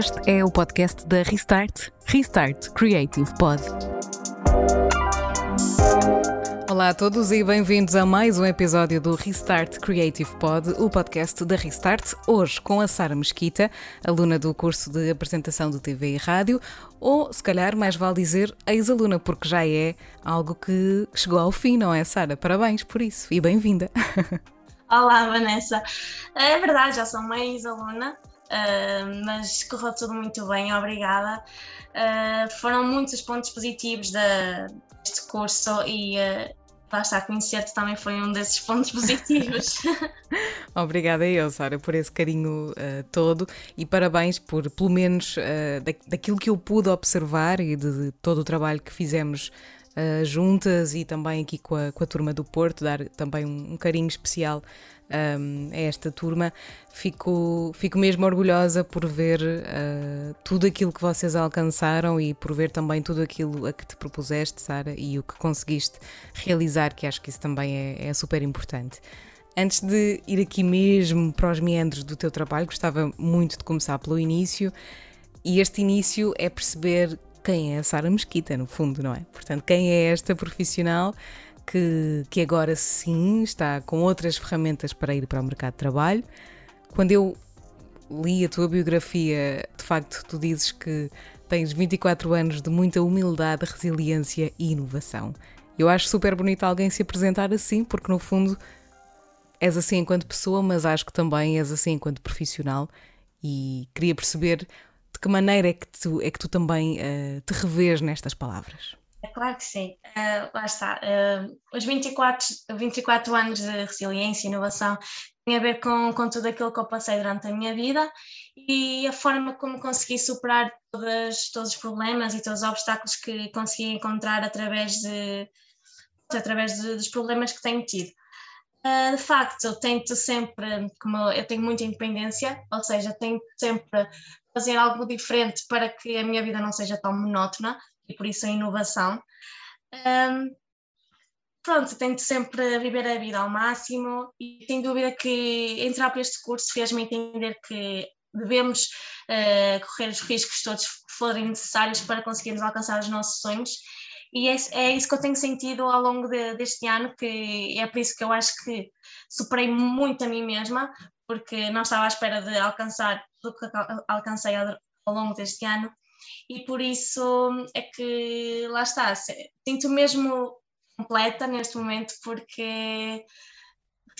Este é o podcast da Restart, Restart Creative Pod. Olá a todos e bem-vindos a mais um episódio do Restart Creative Pod, o podcast da Restart, hoje com a Sara Mesquita, aluna do curso de apresentação de TV e rádio, ou se calhar mais vale dizer ex-aluna, porque já é algo que chegou ao fim, não é, Sara? Parabéns por isso e bem-vinda. Olá, Vanessa. É verdade, já sou uma ex-aluna uh, mas correu tudo muito bem, obrigada. Uh, foram muitos pontos positivos deste curso e uh, lá está, conhecer-te também foi um desses pontos positivos. Obrigada eu, Sara, por esse carinho todo e parabéns por, pelo menos, da, daquilo que eu pude observar e de, de todo o trabalho que fizemos uh, juntas e também aqui com a, com a turma do Porto, dar também um, um carinho especial um, a esta turma. Fico, fico mesmo orgulhosa por ver uh, tudo aquilo que vocês alcançaram e por ver também tudo aquilo a que te propuseste, Sara, e o que conseguiste realizar, que acho que isso também é, é super importante. Antes de ir aqui mesmo para os meandros do teu trabalho, gostava muito de começar pelo início. E este início é perceber quem é a Sara Mesquita, no fundo, não é? Portanto, quem é esta profissional que, que agora sim está com outras ferramentas para ir para o mercado de trabalho. Quando eu li a tua biografia, de facto, tu dizes que tens 24 anos de muita humildade, resiliência e inovação. Eu acho super bonito alguém se apresentar assim, porque no fundo és assim enquanto pessoa, mas acho que também és assim enquanto profissional e queria perceber de que maneira é que tu, é que tu também uh, te revês nestas palavras. É claro que sim, uh, lá está. Uh, os 24, 24 anos de resiliência e inovação têm a ver com, com tudo aquilo que eu passei durante a minha vida e a forma como consegui superar todos os problemas e todos os obstáculos que consegui encontrar através, de, através de, dos problemas que tenho tido. Uh, de facto, eu tento sempre, como eu tenho muita independência, ou seja, tento sempre fazer algo diferente para que a minha vida não seja tão monótona e por isso a inovação. Um, pronto, tento sempre viver a vida ao máximo e sem dúvida que entrar para este curso fez-me entender que devemos uh, correr os riscos todos que forem necessários para conseguirmos alcançar os nossos sonhos e é, é, isso que eu tenho sentido ao longo de, deste ano, que é por isso que eu acho que superei muito a mim mesma, porque não estava à espera de alcançar tudo que alcancei ao, ao longo deste ano e por isso é que lá está, sinto mesmo completa neste momento porque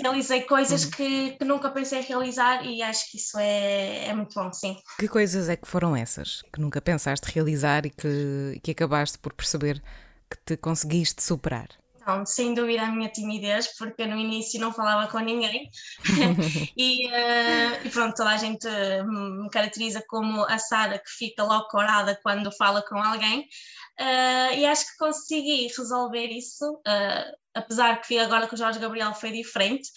realizei coisas uhum. que, que, nunca pensei realizar e acho que isso é, é muito bom, sim. Que coisas é que foram essas que nunca pensaste realizar e que, que acabaste por perceber que te conseguiste superar? Então, sem dúvida a minha timidez, porque no início não falava com ninguém. E, uh, e, pronto, toda a gente me caracteriza como a Sara que fica logo corada quando fala com alguém. Uh, e acho que consegui resolver isso, uh, apesar que agora com o Jorge Gabriel foi diferente,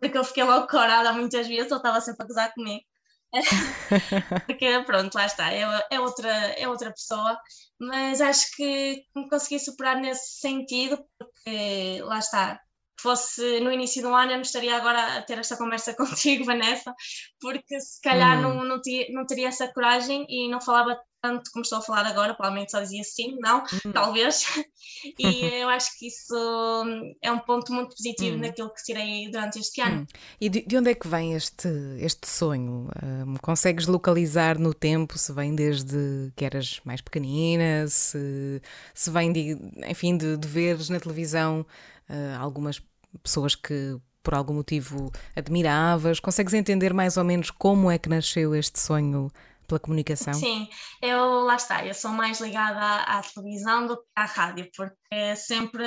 porque eu fiquei logo corada muitas vezes, ele estava sempre a gozar comigo porque pronto, lá está, é, é, outra, é outra pessoa, mas acho que consegui superar nesse sentido, porque lá está, fosse no início do ano eu não estaria agora a ter esta conversa contigo, Vanessa, porque se calhar hum. não, não, tia, não teria essa coragem e não falava tanto como estou a falar agora, provavelmente só dizia sim, não, hum. talvez. E eu acho que isso é um ponto muito positivo hum. naquilo que tirei durante este ano. Hum. E de, de, onde é que vem este, este sonho? Um, consegues localizar no tempo se vem desde que eras mais pequenina, se, se vem de, enfim, de, de veres na televisão uh, algumas pessoas que por algum motivo admiravas? Consegues entender mais ou menos como é que nasceu este sonho pela comunicação? Sim, eu lá está, eu sou mais ligada à, à televisão do que à rádio, porque sempre,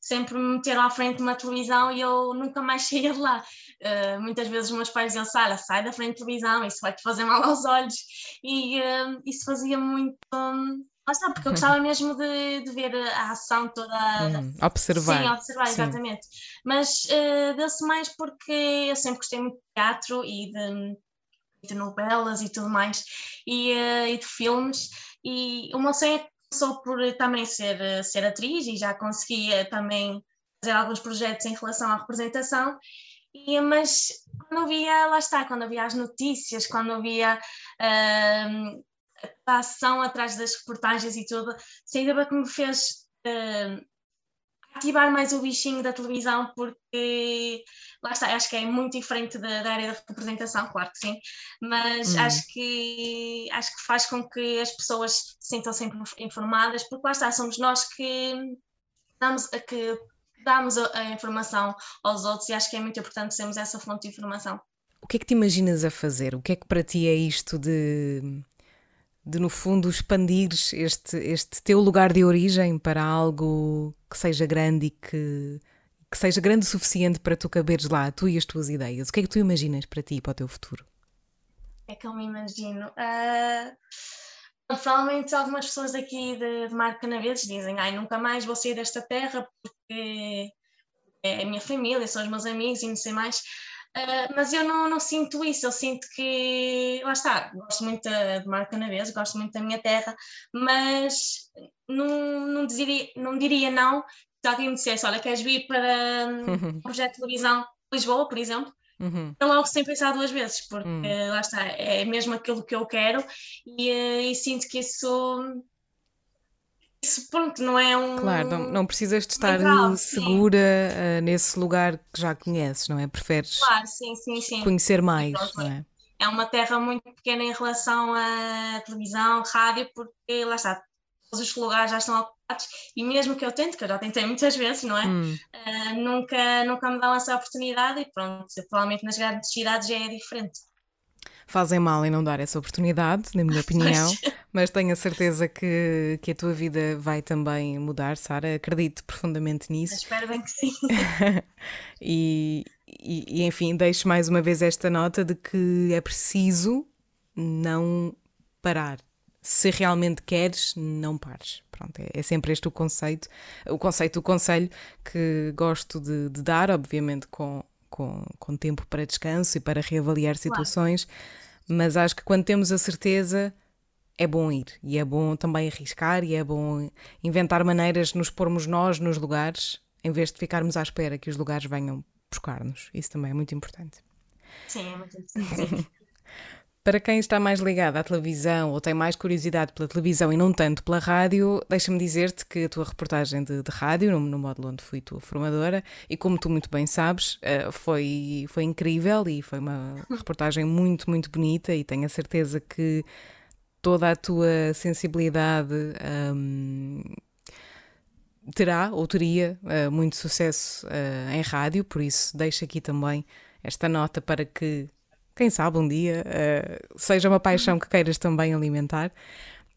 sempre me meteram à frente de uma televisão e eu nunca mais saía de lá. Uh, muitas vezes os meus pais diziam, Sara, sai da frente da televisão, isso vai te fazer mal aos olhos, e uh, isso fazia muito. Um, Lá está, porque eu gostava mesmo de, de ver a ação toda. Hum, observar. Sim, observar, Sim. exatamente. Mas uh, deu-se mais porque eu sempre gostei muito de teatro e de, de novelas e tudo mais, e, uh, e de filmes. E o meu sonho começou por também ser, uh, ser atriz e já conseguia também fazer alguns projetos em relação à representação. E, mas quando eu via, lá está, quando eu via as notícias, quando eu via uh, a ação atrás das reportagens e tudo, sem dúvida que me fez uh, ativar mais o bichinho da televisão, porque lá está, acho que é muito diferente da, da área da representação, claro que sim, mas hum. acho, que, acho que faz com que as pessoas se sintam sempre informadas, porque lá está, somos nós que damos, que damos a, a informação aos outros e acho que é muito importante sermos essa fonte de informação. O que é que te imaginas a fazer? O que é que para ti é isto de de no fundo expandir este, este teu lugar de origem para algo que seja grande e que, que seja grande o suficiente para tu caberes lá, tu e as tuas ideias. O que é que tu imaginas para ti e para o teu futuro? É que eu me imagino? Uh, provavelmente algumas pessoas daqui de, de Mar Canaveses dizem ai, nunca mais vou sair desta terra porque é a minha família, são os meus amigos e não sei mais. Uh, mas eu não, não, sinto isso, eu sinto que, lá está, gosto muito de Mar Canaveses, gosto muito da minha terra, mas não, não, diria, não diria não se alguém me dissesse, olha, queres vir para um projeto de televisão Lisboa, por exemplo, Uhum. Eu logo sem pensar duas vezes, porque uhum. lá está, é mesmo aquilo que eu quero e, ah, e sinto que isso isso, pronto, não é um. Claro, não, não precisas de estar grau, segura uh, nesse lugar que já conheces, não é? Preferes claro, sim, sim, sim. conhecer mais, não é? É uma terra muito pequena em relação à televisão, rádio, porque lá está, todos os lugares já estão ocupados e mesmo que eu tente, que eu já tentei muitas vezes, não é? Hum. Uh, nunca, nunca me dão essa oportunidade e pronto, provavelmente nas grandes cidades já é diferente fazem mal em não dar essa oportunidade, na minha opinião, mas tenho a certeza que, que a tua vida vai também mudar, Sara. Acredito profundamente nisso. espero bem que sim. e, e, e, enfim, deixo mais uma vez esta nota de que é preciso não parar. Se realmente queres, não pares. Pronto, é, é sempre este o conceito, o conceito, o conselho que gosto de, de dar, obviamente com com, com tempo para descanso e para reavaliar situações, claro. mas acho que quando temos a certeza é bom ir e é bom também arriscar e é bom inventar maneiras de nos pormos nós nos lugares em vez de ficarmos à espera que os lugares venham buscar-nos. Isso também é muito importante. Sim, é muito importante. Para quem está mais ligado à televisão ou tem mais curiosidade pela televisão e não tanto pela rádio, deixa-me dizer-te que a tua reportagem de, de rádio, no, no, módulo onde fui tua formadora, e como tu muito bem sabes, uh, foi, foi incrível e foi uma reportagem muito, muito bonita e tenho a certeza que toda a tua sensibilidade um, terá ou teria uh, muito sucesso uh, em rádio, por isso deixo aqui também esta nota para que quem sabe um dia uh, seja uma paixão que queiras também alimentar.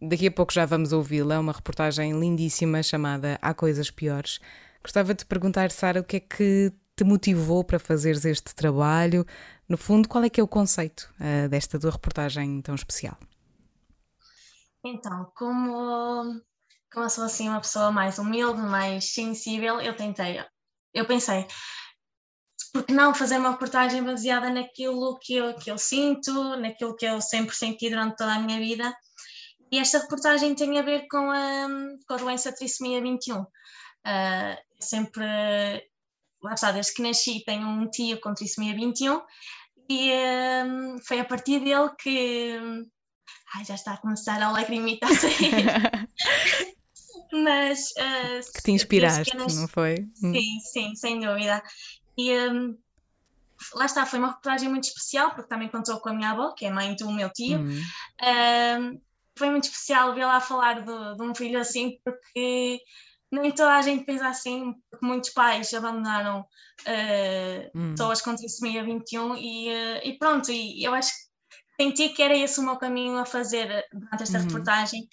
Daqui a pouco já vamos ouvi-la, uma reportagem lindíssima chamada Há Coisas Piores. Gostava de perguntar, Sara, o que é que te motivou para fazeres este trabalho? No fundo, qual é que é o conceito uh, desta tua reportagem tão especial? Então, como, como eu sou assim uma pessoa mais humilde, mais sensível, eu tentei, eu pensei, porque não fazer uma reportagem baseada naquilo que eu, que eu sinto, naquilo que eu sempre senti durante toda a minha vida. E esta reportagem tem a ver com a, com a doença trissomia 21. Uh, ah, sempre, lá está, desde que nasci, tenho um tio com trissomia 21 e ah, foi a partir dele que. Ai, já está a começar a lagrimita a sair. Mas. Uh, que te inspiraste, que não foi? Hum. Sim, sim, sem dúvida. E um, lá está, foi uma reportagem muito especial, porque também contou com a minha avó, que é mãe do meu tio. Uhum. Um, foi muito especial ver lá falar de, de, um filho assim, porque nem toda a gente pensa assim, porque muitos pais abandonaram uh, uhum. pessoas com trissomia 21 e, uh, e pronto, e eu acho que senti que era esse o meu caminho a fazer durante esta uhum. reportagem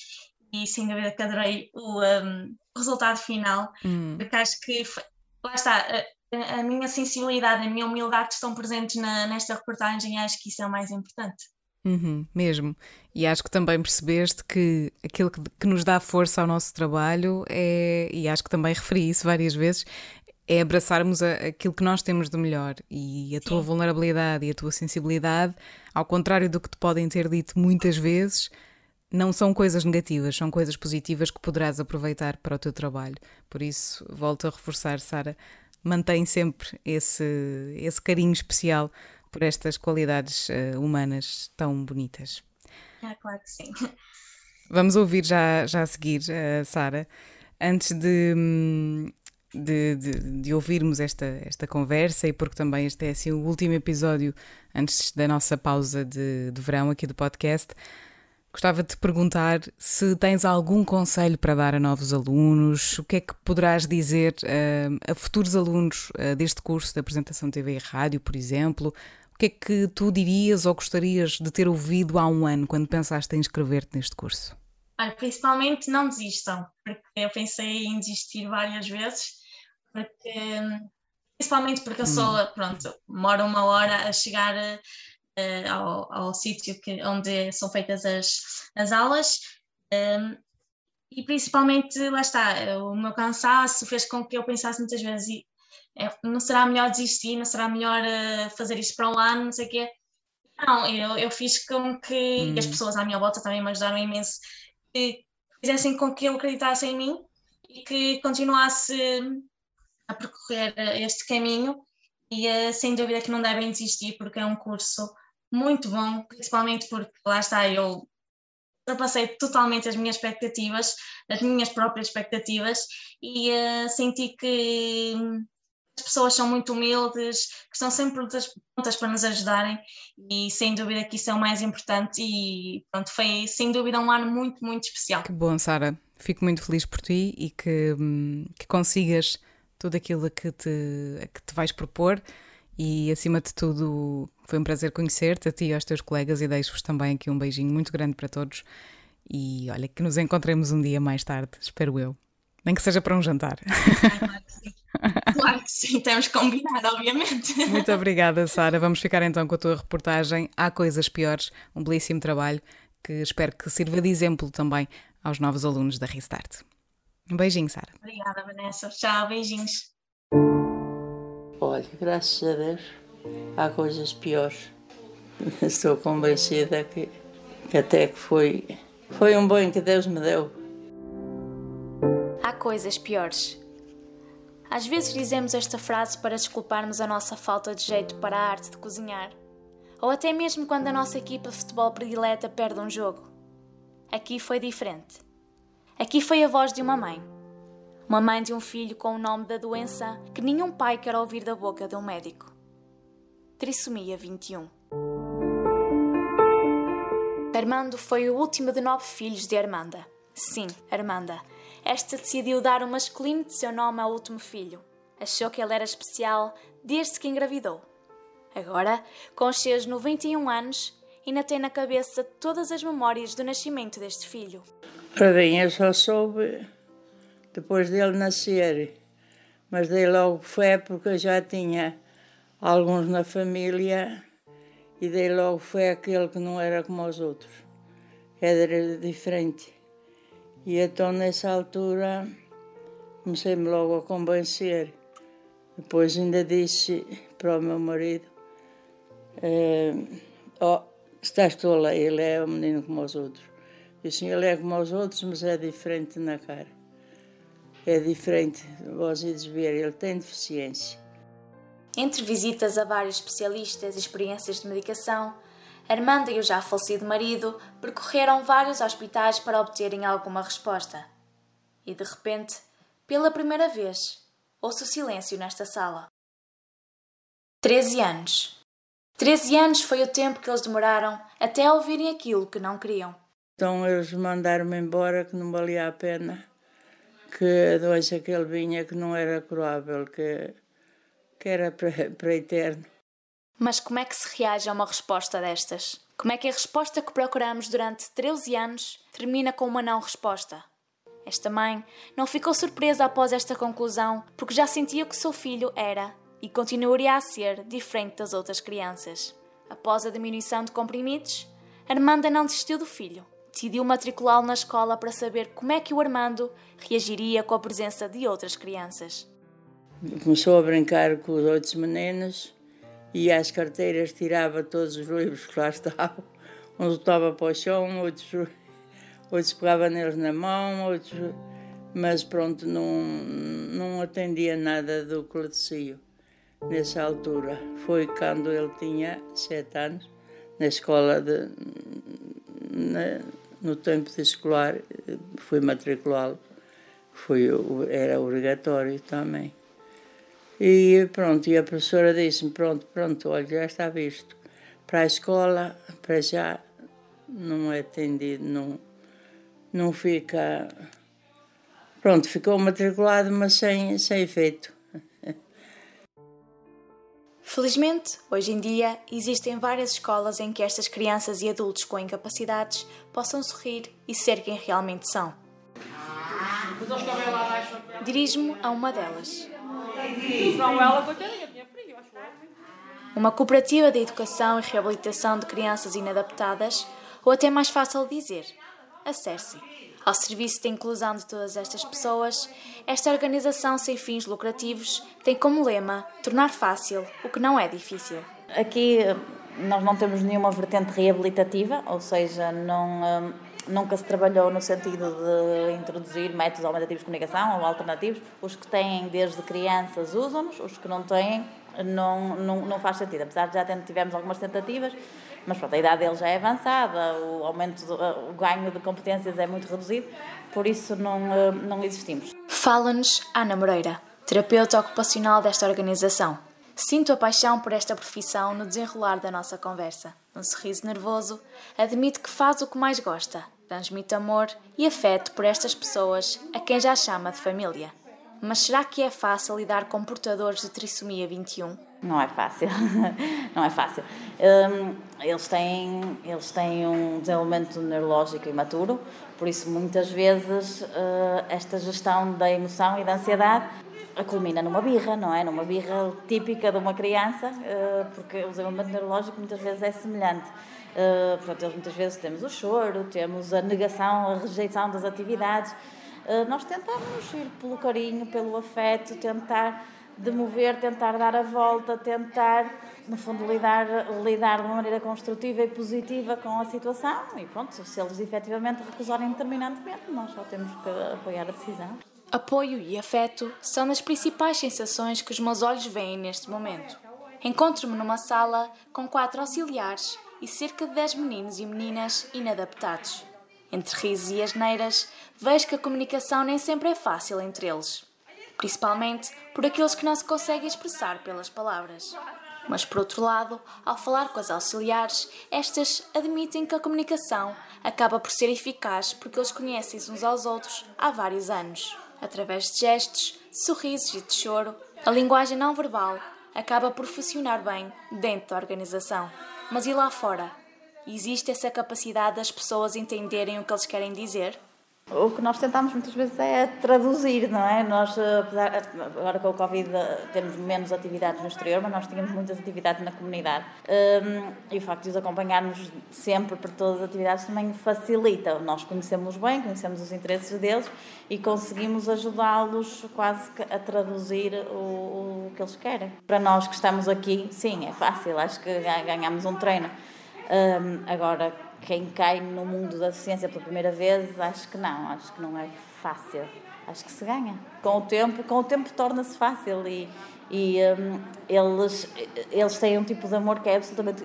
e sem dúvida que adorei o um, resultado final, uhum. porque acho que foi, lá está, uh, a minha sensibilidade, a minha humildade estão presentes na, nesta reportagem e acho que isso é o mais importante. Uhum, mesmo. E acho que também percebeste que aquilo que, que, nos dá força ao nosso trabalho é, e acho que também referi isso várias vezes, é abraçarmos a, aquilo que nós temos de melhor e a Sim. tua vulnerabilidade e a tua sensibilidade, ao contrário do que te podem ter dito muitas vezes, não são coisas negativas, são coisas positivas que poderás aproveitar para o teu trabalho. Por isso, volto a reforçar, Sara, mantém sempre esse, esse carinho especial por estas qualidades uh, humanas tão bonitas. Ah, claro que sim. Vamos ouvir já, já a seguir, uh, Sara. Antes de, hum, de, de, de, ouvirmos esta, esta conversa e porque também este é assim, o último episódio antes da nossa pausa de, de verão aqui do podcast. Gostava de te perguntar se tens algum conselho para dar a novos alunos, o que é que poderás dizer uh, a futuros alunos uh, deste curso de apresentação TV e rádio, por exemplo? O que é que tu dirias ou gostarias de ter ouvido há um ano quando pensaste em inscrever-te neste curso? principalmente não desistam, porque eu pensei em desistir várias vezes porque, principalmente porque eu sou, hum. pronto, moro uma hora a chegar uh, ao, ao sítio onde são feitas as, as aulas. Um, e principalmente, lá está, o meu cansaço fez com que eu pensasse muitas vezes, e, é, não será melhor desistir, não será melhor uh, fazer isto para um ano, não sei o quê. Não, eu, eu fiz com que hum. as pessoas à minha volta também me ajudaram imenso, que fizessem com que eu acreditasse em mim e que continuasse a percorrer eh, este caminho e sem dúvida que não devem desistir porque é um curso muito bom, principalmente porque lá está, eu ultrapassei totalmente as minhas expectativas, as minhas próprias expectativas e uh, senti que as pessoas são muito humildes, que estão sempre prontas para nos ajudarem e sem dúvida que isso é o mais importante e pronto, foi sem dúvida um ano muito, muito especial. Que bom, Sara. Fico muito feliz por ti e que, hum, que consigas tudo aquilo que te, a que te vais propor e acima de tudo foi um prazer conhecer-te, a ti e aos teus colegas e deixo-vos também aqui um beijinho muito grande para todos e olha que nos encontremos um dia mais tarde, espero eu. Nem que seja para um jantar. Claro que sim, claro que sim. temos combinado, obviamente. Muito obrigada, Sara. Vamos ficar então com a tua reportagem. Há coisas piores, um belíssimo trabalho que espero que sirva de exemplo também aos novos alunos da Restart. Um beijinho, Sara. Obrigada, Vanessa. Tchau, beijinhos. Olha, graças a Deus, há coisas piores. Estou convencida que, que até que foi, foi um bem que Deus me deu. Há coisas piores. Às vezes dizemos esta frase para desculparmos a nossa falta de jeito para a arte de cozinhar. Ou até mesmo quando a nossa equipa de futebol predileta perde um jogo. Aqui foi diferente. Aqui foi a voz de uma mãe. Uma mãe de um filho com o nome da doença que nenhum pai quer ouvir da boca de um médico. Trissomia 21. Armando foi o último de nove filhos de Armanda. Sim, Armanda. Esta decidiu dar o masculino de seu nome ao último filho. Achou que ele era especial desde que engravidou. Agora, com os seus 91 anos, ainda tem na cabeça todas as memórias do nascimento deste filho. Ora bem, eu só soube depois dele nascer, mas dei logo fé porque eu já tinha alguns na família e dei logo fé àquele que não era como os outros, era diferente. E então nessa altura comecei-me logo a convencer. Depois ainda disse para o meu marido, eh, oh, estás tola, ele é um menino como os outros. Assim, ele é como os outros, mas é diferente na cara. É diferente, ides ver, ele tem deficiência. Entre visitas a vários especialistas e experiências de medicação, Armanda e o já falecido marido percorreram vários hospitais para obterem alguma resposta. E de repente, pela primeira vez, ouço silêncio nesta sala. Treze anos. Treze anos foi o tempo que eles demoraram até ouvirem aquilo que não queriam. Então eles mandaram-me embora que não valia a pena, que a doença que ele vinha que não era curável, que, que era para, eterno. Mas como é que se reage a uma resposta destas? Como é que a resposta que procuramos durante 13 anos termina com uma não resposta? Esta mãe não ficou surpresa após esta conclusão, porque já sentia que seu filho era e continuaria a ser diferente das outras crianças. Após a diminuição de comprimidos, Armanda não desistiu do filho decidiu matriculá-lo na escola para saber como é que o Armando reagiria com a presença de outras crianças. Começou a brincar com os outros meninos e às carteiras tirava todos os livros que lá estavam. Uns estava para o chão, outros, outros pegava neles na mão, outros mas pronto, não, não atendia nada do cledecio nessa altura. Foi quando ele tinha sete anos, na escola, de, na, no tempo de escolar, fui matriculá-lo, foi, era obrigatório também. E pronto, e a professora disse-me, pronto, pronto, olha, já está visto. Para a escola, para já, não é atendido, não, não fica... Pronto, ficou matriculado, mas sem, sem efeito. Felizmente, hoje em dia, existem várias escolas em que estas crianças e adultos com incapacidades possam sorrir e ser quem realmente são. Dirijo-me a uma delas. Uma cooperativa de educação e reabilitação de crianças inadaptadas, ou até mais fácil dizer, a CERCI. Ao serviço da inclusão de todas estas pessoas, esta organização sem fins lucrativos tem como lema tornar fácil o que não é difícil. Aqui nós não temos nenhuma vertente reabilitativa, ou seja, não, hum, nunca se trabalhou no sentido de introduzir métodos aumentativos de comunicação ou alternativos. Os que têm desde crianças usam-nos, os que não têm não, não, não faz sentido. Apesar de já tivemos algumas tentativas, mas pronto, a idade dele já é avançada, o aumento, o ganho de competências é muito reduzido, por isso não, eh, não existimos. Fala-nos Ana Moreira, terapeuta ocupacional desta organização. Sinto a paixão por esta profissão no desenrolar da nossa conversa. Um sorriso nervoso, admite que faz o que mais gosta, transmite amor e afeto por estas pessoas a quem já chama de família. Mas será que é fácil lidar com portadores de trissomia 21? Não é fácil, não é fácil. Um, eles, têm, eles têm um desenvolvimento neurológico imaturo, por isso muitas vezes uh, esta gestão da emoção e da ansiedade culmina numa birra, não é? Numa birra típica de uma criança, uh, porque o desenvolvimento neurológico muitas vezes é semelhante. Uh, portanto, eles muitas vezes temos o choro, temos a negação, a rejeição das atividades. Uh, nós tentamos ir pelo carinho, pelo afeto, tentar demover, tentar dar a volta, tentar, no fundo, lidar, lidar de uma maneira construtiva e positiva com a situação. E pronto, se eles efetivamente recusarem determinantemente, nós só temos que apoiar a decisão. Apoio e afeto são as principais sensações que os meus olhos veem neste momento. Encontro-me numa sala com quatro auxiliares e cerca de dez meninos e meninas inadaptados. Entre risos e asneiras, vejo que a comunicação nem sempre é fácil entre eles principalmente por aqueles que não se conseguem expressar pelas palavras. Mas, por outro lado, ao falar com as auxiliares, estas admitem que a comunicação acaba por ser eficaz porque eles conhecem-se uns aos outros há vários anos. Através de gestos, sorrisos e de choro, a linguagem não verbal acaba por funcionar bem dentro da organização. Mas e lá fora? Existe essa capacidade das pessoas entenderem o que eles querem dizer? O que nós tentamos muitas vezes é traduzir, não é? Nós, apesar, agora com o Covid, temos menos atividades no exterior, mas nós tínhamos muitas atividades na comunidade. Um, e o facto de os acompanharmos sempre por todas as atividades também facilita. Nós conhecemos bem, conhecemos os interesses deles e conseguimos ajudá-los quase a traduzir o, o que eles querem. Para nós que estamos aqui, sim, é fácil, acho que ganhamos um treino. Um, agora, quem cai no mundo da ciência pela primeira vez, acho que não, acho que não é fácil. Acho que se ganha. Com o tempo, com o tempo torna-se fácil e, e um, eles, eles têm um tipo de amor que é absolutamente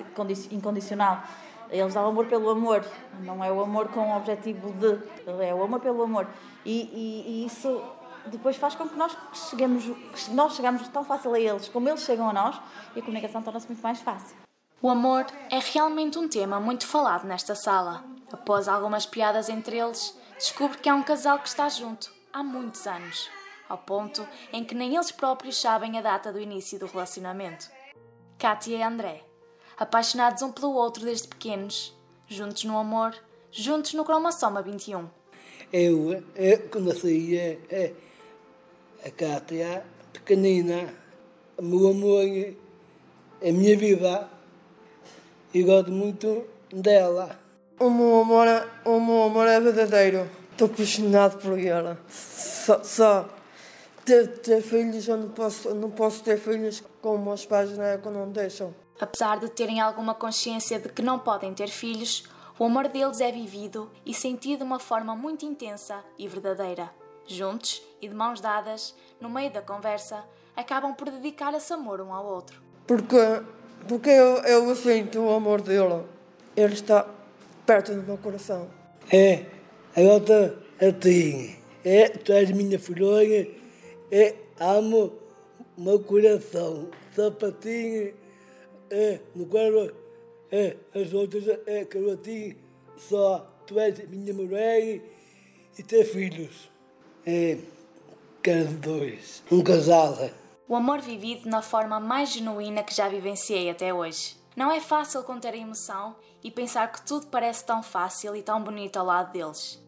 incondicional. Eles dão amor pelo amor, não é o amor com o objetivo de, é o amor pelo amor. E, e, e isso depois faz com que nós cheguemos, nós chegamos tão fácil a eles como eles chegam a nós e a comunicação torna-se muito mais fácil. O amor é realmente um tema muito falado nesta sala. Após algumas piadas entre eles, descubro que é um casal que está junto há muitos anos, ao ponto em que nem eles próprios sabem a data do início do relacionamento. Kátia e André, apaixonados um pelo outro desde pequenos, juntos no amor, juntos no cromossoma 21. Eu, eu conheci a, a Kátia pequenina, o meu amor, a minha vida e gosto muito dela. O meu amor, é, o meu amor é verdadeiro. Estou apaixonado por ela. Só, só ter, ter filhos, eu não posso, não posso ter filhos como os pais na época não deixam. Apesar de terem alguma consciência de que não podem ter filhos, o amor deles é vivido e sentido de uma forma muito intensa e verdadeira. Juntos e de mãos dadas, no meio da conversa, acabam por dedicar esse amor um ao outro. Porque, porque eu, eu sinto o amor dele. Ele está perto do meu coração. É, agora a ti. É, tu és minha filhona. É, amo meu coração. Ti. É, no qual é, as outras é ti só. Tu és minha mulher e ter filhos. É, quero dois. Um casal. O amor vivido na forma mais genuína que já vivenciei até hoje. Não é fácil conter a emoção e pensar que tudo parece tão fácil e tão bonito ao lado deles.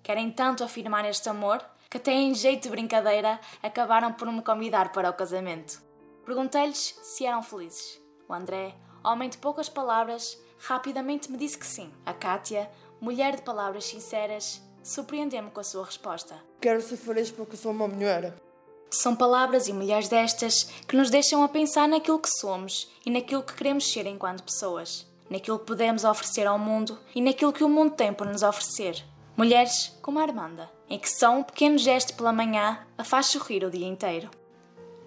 Querem tanto afirmar este amor que em jeito de brincadeira acabaram por me convidar para o casamento. Perguntei-lhes se eram felizes. O André, homem de poucas palavras, rapidamente me disse que sim. A Kátia, mulher de palavras sinceras, surpreendeu-me com a sua resposta. Quero ser feliz porque sou uma mulher. São palavras e mulheres destas que nos deixam a pensar naquilo que somos e naquilo que queremos ser enquanto pessoas, naquilo que podemos oferecer ao mundo e naquilo que o mundo tem por nos oferecer. Mulheres como a Armanda, em que só um pequeno gesto pela manhã a faz sorrir o dia inteiro.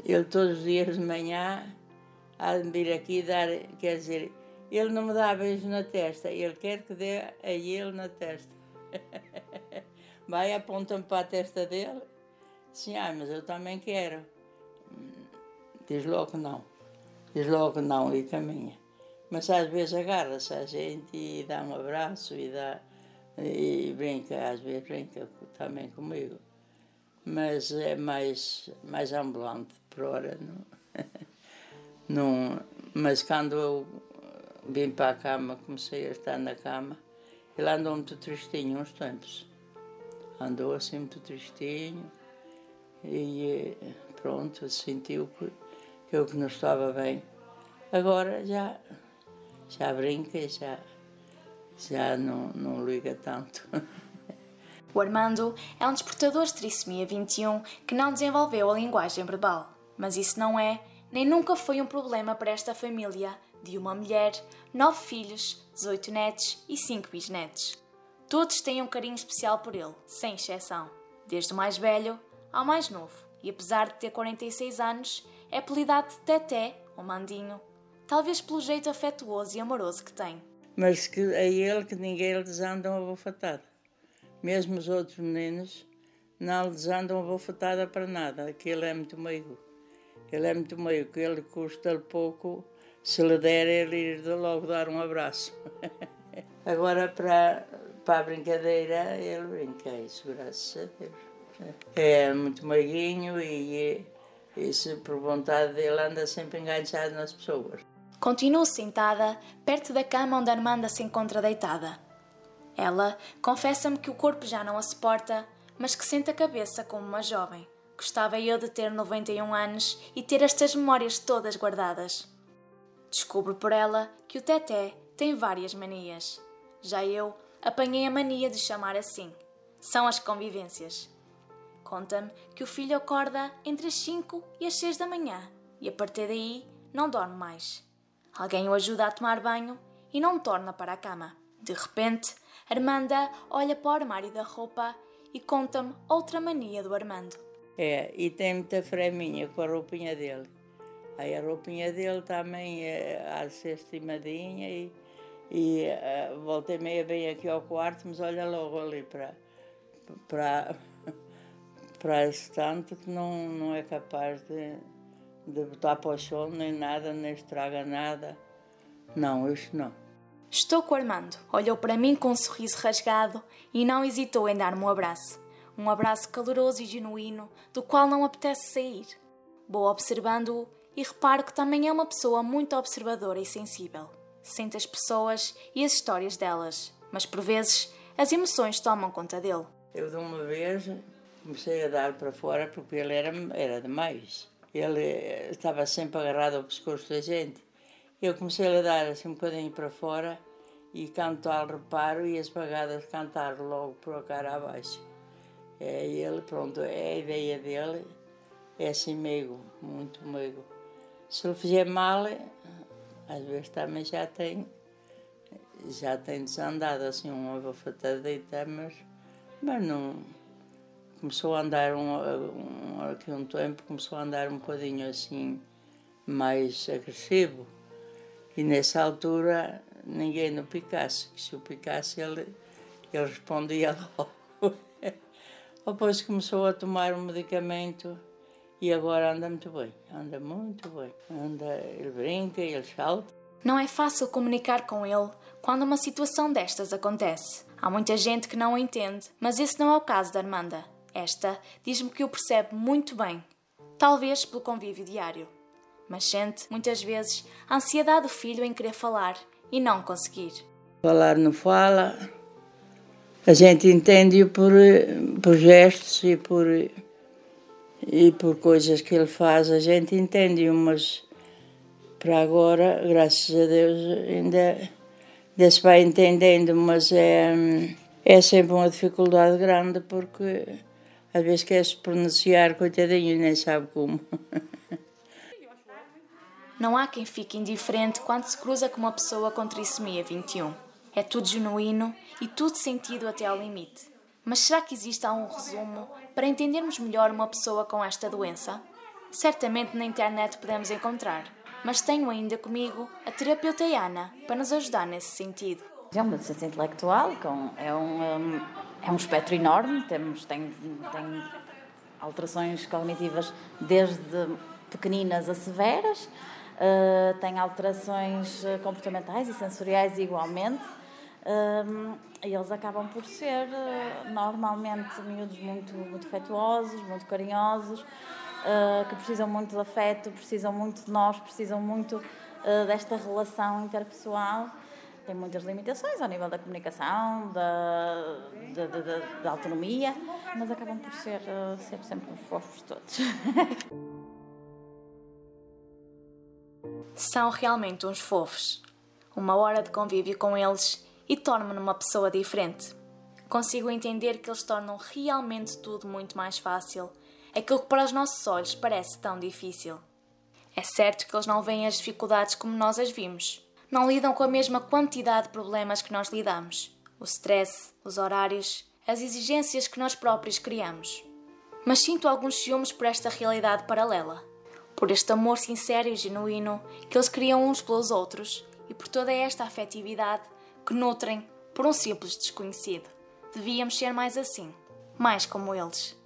Ele todos os dias de manhã há de vir aqui dar, quer dizer, ele não me dá beijo na testa, ele quer que dê a ele na testa. Vai, aponta-me para a testa dele Sim, ah, mas eu também quero. Diz logo não. Diz logo não e caminha. Mas às vezes agarra-se a gente e dá um abraço e dá e brinca, às vezes brinca também comigo. Mas é mais, mais ambulante por hora. Não, não, mas quando eu vim para a cama, comecei a estar na cama, ele andou muito tristinho uns tempos. Andou assim muito tristinho e pronto, sentiu que eu que não estava bem. Agora já, já brinca, já, já não, não liga tanto. O Armando é um despertador de trissomia 21 que não desenvolveu a linguagem verbal. Mas isso não é, nem nunca foi um problema para esta família de uma mulher, nove filhos, 18 netos e cinco bisnetos. Todos têm um carinho especial por ele, sem exceção, desde o mais velho ao mais novo, e apesar de ter 46 anos, é apelidado de Teté, ou Mandinho, talvez pelo jeito afetuoso e amoroso que tem. Mas que a ele que ninguém lhe desanda uma bofetada. Mesmo os outros meninos não lhe desandam uma bofetada para nada, que ele é muito meigo. Ele é muito meigo, que ele custa-lhe pouco, se lhe der, ele ir logo dar um abraço. Agora, para, para a brincadeira, ele brinca isso, graças a Deus. É muito meiguinho e, se por vontade dele anda sempre enganchado nas pessoas. Continuo sentada perto da cama onde a Armanda se encontra deitada. Ela confessa-me que o corpo já não a suporta, mas que sente a cabeça como uma jovem. Gostava eu de ter 91 anos e ter estas memórias todas guardadas. Descubro por ela que o Teté tem várias manias. Já eu apanhei a mania de chamar assim. São as convivências. Conta-me que o filho acorda entre as 5 e as 6 da manhã e a partir daí não dorme mais. Alguém o ajuda a tomar banho e não torna para a cama. De repente, Armanda olha para o armário da roupa e conta-me outra mania do Armando. É, e tem muita freminha com a roupinha dele. Aí a roupinha dele também é, de ser estimadinha e, e uh, meia vem aqui ao quarto, mas olha logo ali para, para Parece tanto que não, não é capaz de, de botar para o chão nem nada, nem estraga nada. Não, isso não. Estou com o Armando. Olhou para mim com um sorriso rasgado e não hesitou em dar-me um abraço. Um abraço caloroso e genuíno, do qual não apetece sair. Vou observando-o e reparo que também é uma pessoa muito observadora e sensível. Sente as pessoas e as histórias delas, mas por vezes as emoções tomam conta dele. Eu de uma vez comecei a dar para fora porque ele era, era demais. Ele eh, estava sempre agarrado ao pescoço da gente. Eu comecei a dar assim um bocadinho para fora e canto ao reparo e as pagadas cantar logo por a cara abaixo. É ele, pronto, é a ideia dele, é assim meio, muito meio. Se ele fizer mal, às vezes também já tem, já tem desandado assim uma bafetadita, mas, mas não começou a andar um, um, um tempo, começou a andar um bocadinho assim mais agressivo. E nessa altura ninguém o picasse, que se o picasse ele, ele respondia logo. Depois começou a tomar um medicamento e agora anda muito bem, anda muito bem. Anda, ele brinca, ele salta. Não é fácil comunicar com ele quando uma situação destas acontece. Há muita gente que não o entende, mas esse não é o caso da Armanda. Esta diz-me que o percebe muito bem, talvez pelo convívio diário. Mas sente, muitas vezes, a ansiedade do filho em querer falar e não conseguir. Falar não fala, a gente entende-o por, por gestos e por, e por coisas que ele faz, a gente entende-o, mas para agora, graças a Deus, ainda, ainda se vai entendendo, mas é, é sempre uma dificuldade grande porque às vezes quer-se pronunciar, coitadinho, e nem sabe como. Não há quem fique indiferente quando se cruza com uma pessoa com trissomia 21. É tudo genuíno e tudo sentido até ao limite. Mas será que existe algum resumo para entendermos melhor uma pessoa com esta doença? Certamente na internet podemos encontrar mas tenho ainda comigo a terapeuta Ana para nos ajudar nesse sentido. É uma deficiência intelectual, com, é, um, é um espectro enorme, temos, tem, tem alterações cognitivas desde pequeninas a severas, uh, tem alterações comportamentais e sensoriais igualmente, uh, e eles acabam por ser uh, normalmente miúdos muito, muito afetuosos, muito carinhosos, uh, que precisam muito de afeto, precisam muito de nós, precisam muito uh, desta relação interpessoal. Tem muitas limitações ao nível da comunicação, da, da, da, da autonomia, mas acabam por ser, uh, ser sempre uns fofos todos. São realmente uns fofos. Uma hora de convívio com eles e torno-me numa pessoa diferente. Consigo entender que eles tornam realmente tudo muito mais fácil aquilo que para os nossos olhos parece tão difícil. É certo que eles não veem as dificuldades como nós as vimos. Não lidam com a mesma quantidade de problemas que nós lidamos. O stress, os horários, as exigências que nós próprios criamos. Mas sinto alguns ciúmes por esta realidade paralela. Por este amor sincero e genuíno que eles criam uns pelos outros e por toda esta afetividade que nutrem por um simples desconhecido. Devíamos ser mais assim, mais como eles.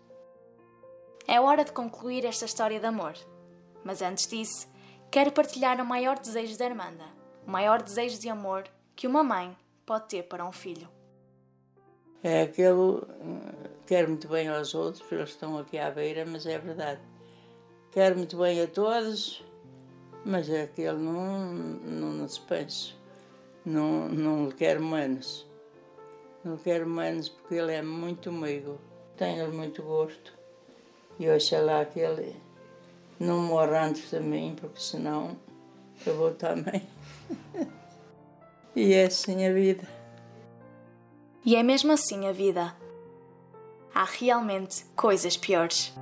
É hora de concluir esta história de amor. Mas antes disso, quero partilhar o maior desejo da Armanda, o maior desejo de amor que uma mãe pode ter para um filho. É aquele. Quero muito bem aos outros, eles estão aqui à beira, mas é verdade. Quero muito bem a todos, mas é aquele não, não, não se pensa. Não, não lhe quero menos. Não quero menos porque ele é muito amigo. Tenho muito gosto. E oxalá que ele não morra antes de mim, porque senão eu vou também. E é assim a vida. E é mesmo assim a vida. Há realmente coisas piores.